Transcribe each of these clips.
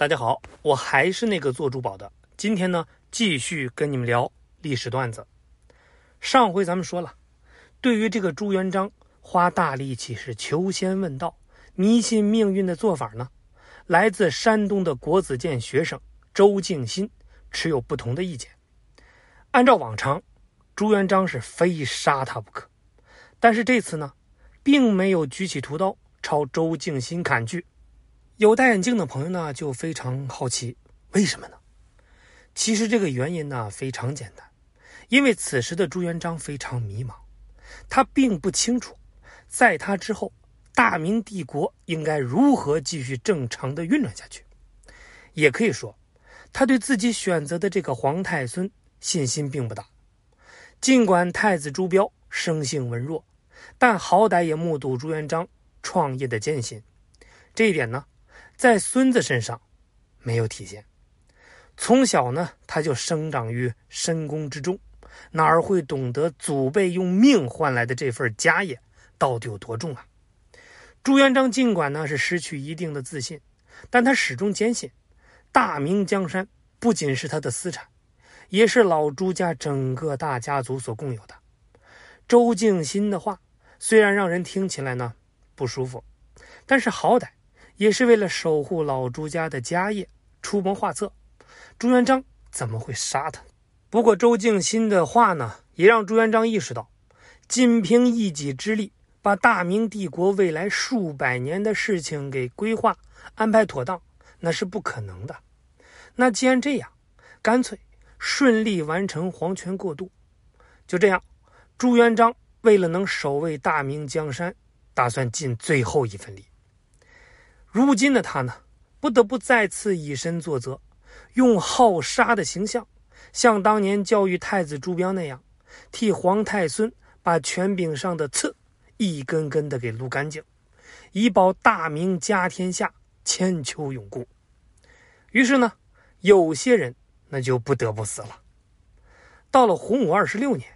大家好，我还是那个做珠宝的。今天呢，继续跟你们聊历史段子。上回咱们说了，对于这个朱元璋花大力气是求仙问道、迷信命运的做法呢，来自山东的国子监学生周敬新持有不同的意见。按照往常，朱元璋是非杀他不可，但是这次呢，并没有举起屠刀朝周敬新砍去。有戴眼镜的朋友呢，就非常好奇，为什么呢？其实这个原因呢非常简单，因为此时的朱元璋非常迷茫，他并不清楚，在他之后，大明帝国应该如何继续正常的运转下去。也可以说，他对自己选择的这个皇太孙信心并不大。尽管太子朱标生性文弱，但好歹也目睹朱元璋创业的艰辛，这一点呢。在孙子身上没有体现。从小呢，他就生长于深宫之中，哪儿会懂得祖辈用命换来的这份家业到底有多重啊？朱元璋尽管呢是失去一定的自信，但他始终坚信，大明江山不仅是他的私产，也是老朱家整个大家族所共有的。周静心的话虽然让人听起来呢不舒服，但是好歹。也是为了守护老朱家的家业出谋划策，朱元璋怎么会杀他？不过周敬新的话呢，也让朱元璋意识到，仅凭一己之力把大明帝国未来数百年的事情给规划安排妥当，那是不可能的。那既然这样，干脆顺利完成皇权过渡。就这样，朱元璋为了能守卫大明江山，打算尽最后一份力。如今的他呢，不得不再次以身作则，用好杀的形象，像当年教育太子朱标那样，替皇太孙把权柄上的刺一根根的给撸干净，以保大明家天下千秋永固。于是呢，有些人那就不得不死了。到了洪武二十六年，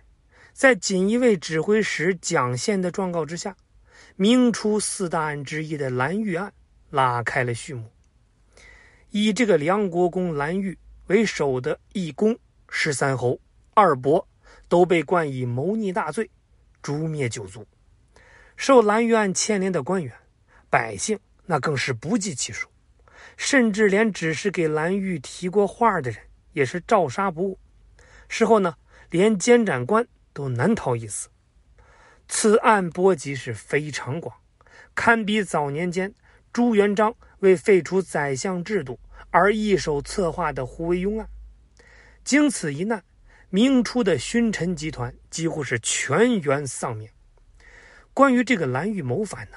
在锦衣卫指挥使蒋宪的状告之下，明初四大案之一的蓝玉案。拉开了序幕。以这个梁国公蓝玉为首的一公十三侯、二伯都被冠以谋逆大罪，诛灭九族。受蓝玉案牵连的官员、百姓，那更是不计其数，甚至连只是给蓝玉提过话的人，也是照杀不误。事后呢，连监斩官都难逃一死。此案波及是非常广，堪比早年间。朱元璋为废除宰相制度而一手策划的胡惟庸案，经此一难，明初的勋臣集团几乎是全员丧命。关于这个蓝玉谋反呢，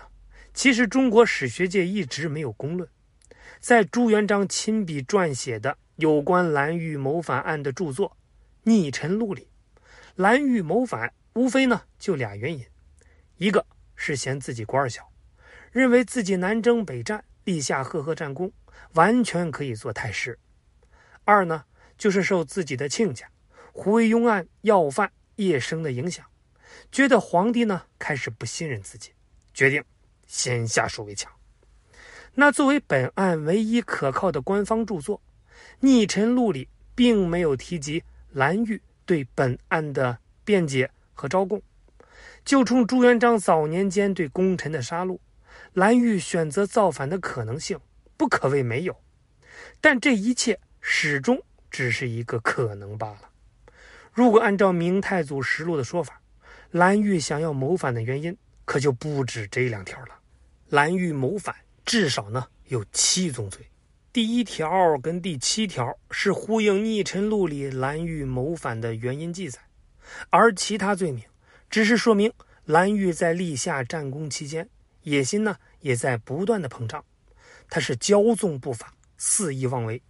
其实中国史学界一直没有公论。在朱元璋亲笔撰写的有关蓝玉谋反案的著作《逆臣录》里，蓝玉谋反无非呢就俩原因，一个是嫌自己官小。认为自己南征北战，立下赫赫战功，完全可以做太师。二呢，就是受自己的亲家胡惟庸案要犯叶生的影响，觉得皇帝呢开始不信任自己，决定先下手为强。那作为本案唯一可靠的官方著作，《逆臣录》里并没有提及蓝玉对本案的辩解和招供，就冲朱元璋早年间对功臣的杀戮。蓝玉选择造反的可能性不可谓没有，但这一切始终只是一个可能罢了。如果按照明太祖实录的说法，蓝玉想要谋反的原因可就不止这两条了。蓝玉谋反至少呢有七宗罪，第一条跟第七条是呼应《逆臣录》里蓝玉谋反的原因记载，而其他罪名只是说明蓝玉在立下战功期间。野心呢也在不断的膨胀，他是骄纵不法，肆意妄为。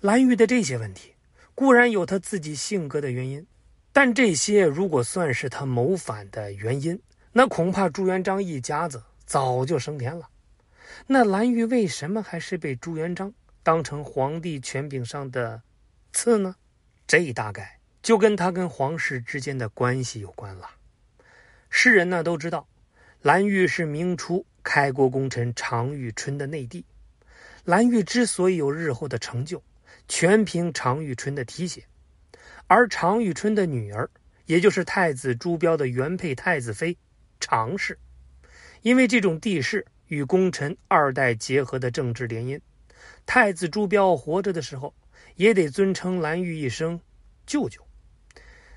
蓝玉的这些问题固然有他自己性格的原因，但这些如果算是他谋反的原因，那恐怕朱元璋一家子早就升天了。那蓝玉为什么还是被朱元璋当成皇帝权柄上的刺呢？这大概就跟他跟皇室之间的关系有关了。世人呢都知道。蓝玉是明初开国功臣常遇春的内弟，蓝玉之所以有日后的成就，全凭常遇春的提携。而常遇春的女儿，也就是太子朱标的原配太子妃常氏，因为这种地势与功臣二代结合的政治联姻，太子朱标活着的时候也得尊称蓝玉一声舅舅。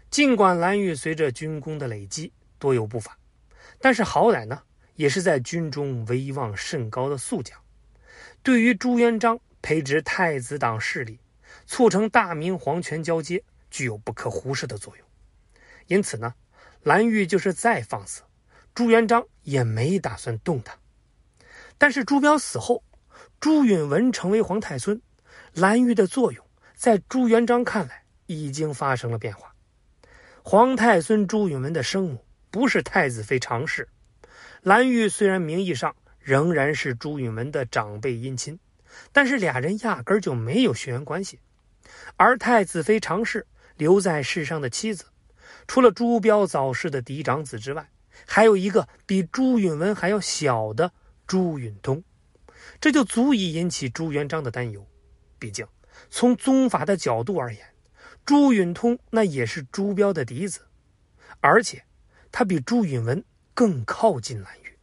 尽管蓝玉随着军功的累积多有不法，但是好歹呢也是在军中威望甚高的宿将，对于朱元璋培植太子党势力，促成大明皇权交接。具有不可忽视的作用，因此呢，蓝玉就是再放肆，朱元璋也没打算动他。但是朱标死后，朱允文成为皇太孙，蓝玉的作用在朱元璋看来已经发生了变化。皇太孙朱允文的生母不是太子妃常氏，蓝玉虽然名义上仍然是朱允文的长辈姻亲，但是俩人压根就没有血缘关系，而太子妃常氏。留在世上的妻子，除了朱标早逝的嫡长子之外，还有一个比朱允文还要小的朱允通，这就足以引起朱元璋的担忧。毕竟，从宗法的角度而言，朱允通那也是朱标的嫡子，而且他比朱允文更靠近蓝玉。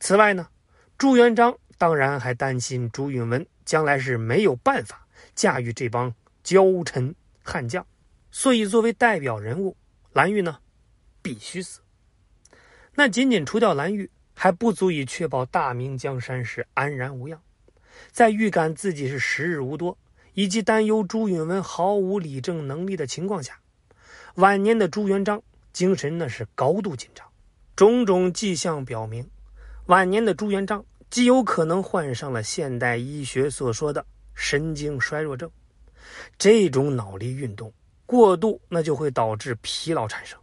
此外呢，朱元璋当然还担心朱允文将来是没有办法驾驭这帮骄臣。悍将，所以作为代表人物，蓝玉呢必须死。那仅仅除掉蓝玉还不足以确保大明江山是安然无恙。在预感自己是时日无多，以及担忧朱允文毫无理政能力的情况下，晚年的朱元璋精神那是高度紧张。种种迹象表明，晚年的朱元璋极有可能患上了现代医学所说的神经衰弱症。这种脑力运动过度，那就会导致疲劳产生，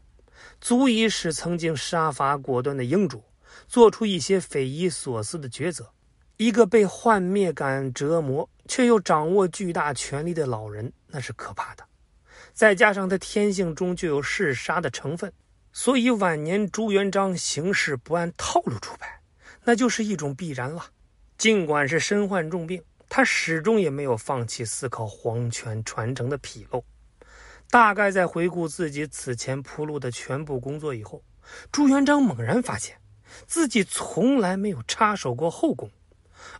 足以使曾经杀伐果断的英主做出一些匪夷所思的抉择。一个被幻灭感折磨却又掌握巨大权力的老人，那是可怕的。再加上他天性中就有嗜杀的成分，所以晚年朱元璋行事不按套路出牌，那就是一种必然了。尽管是身患重病。他始终也没有放弃思考皇权传承的纰漏。大概在回顾自己此前铺路的全部工作以后，朱元璋猛然发现，自己从来没有插手过后宫，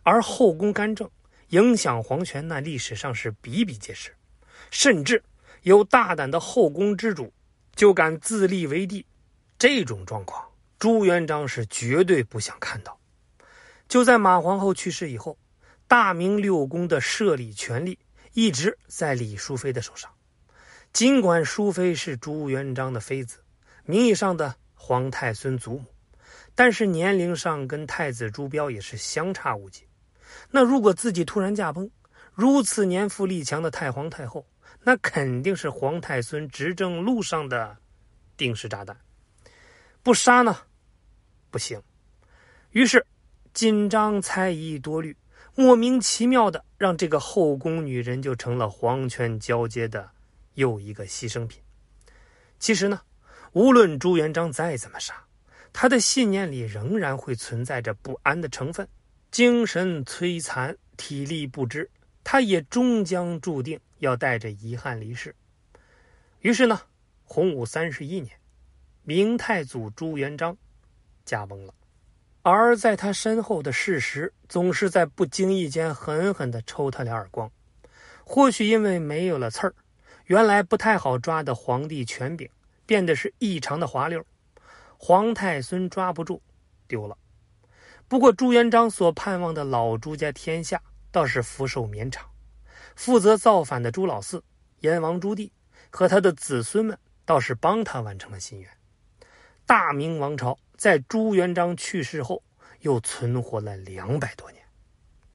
而后宫干政影响皇权，那历史上是比比皆是。甚至有大胆的后宫之主就敢自立为帝，这种状况，朱元璋是绝对不想看到。就在马皇后去世以后。大明六宫的设立权力一直在李淑妃的手上，尽管淑妃是朱元璋的妃子，名义上的皇太孙祖母，但是年龄上跟太子朱标也是相差无几。那如果自己突然驾崩，如此年富力强的太皇太后，那肯定是皇太孙执政路上的定时炸弹。不杀呢，不行。于是紧张、猜疑、多虑。莫名其妙的，让这个后宫女人就成了皇权交接的又一个牺牲品。其实呢，无论朱元璋再怎么杀，他的信念里仍然会存在着不安的成分，精神摧残，体力不支，他也终将注定要带着遗憾离世。于是呢，洪武三十一年，明太祖朱元璋驾崩了。而在他身后的事实，总是在不经意间狠狠地抽他俩耳光。或许因为没有了刺儿，原来不太好抓的皇帝权柄变得是异常的滑溜。皇太孙抓不住，丢了。不过朱元璋所盼望的老朱家天下倒是福寿绵长。负责造反的朱老四燕王朱棣和他的子孙们倒是帮他完成了心愿。大明王朝在朱元璋去世后又存活了两百多年。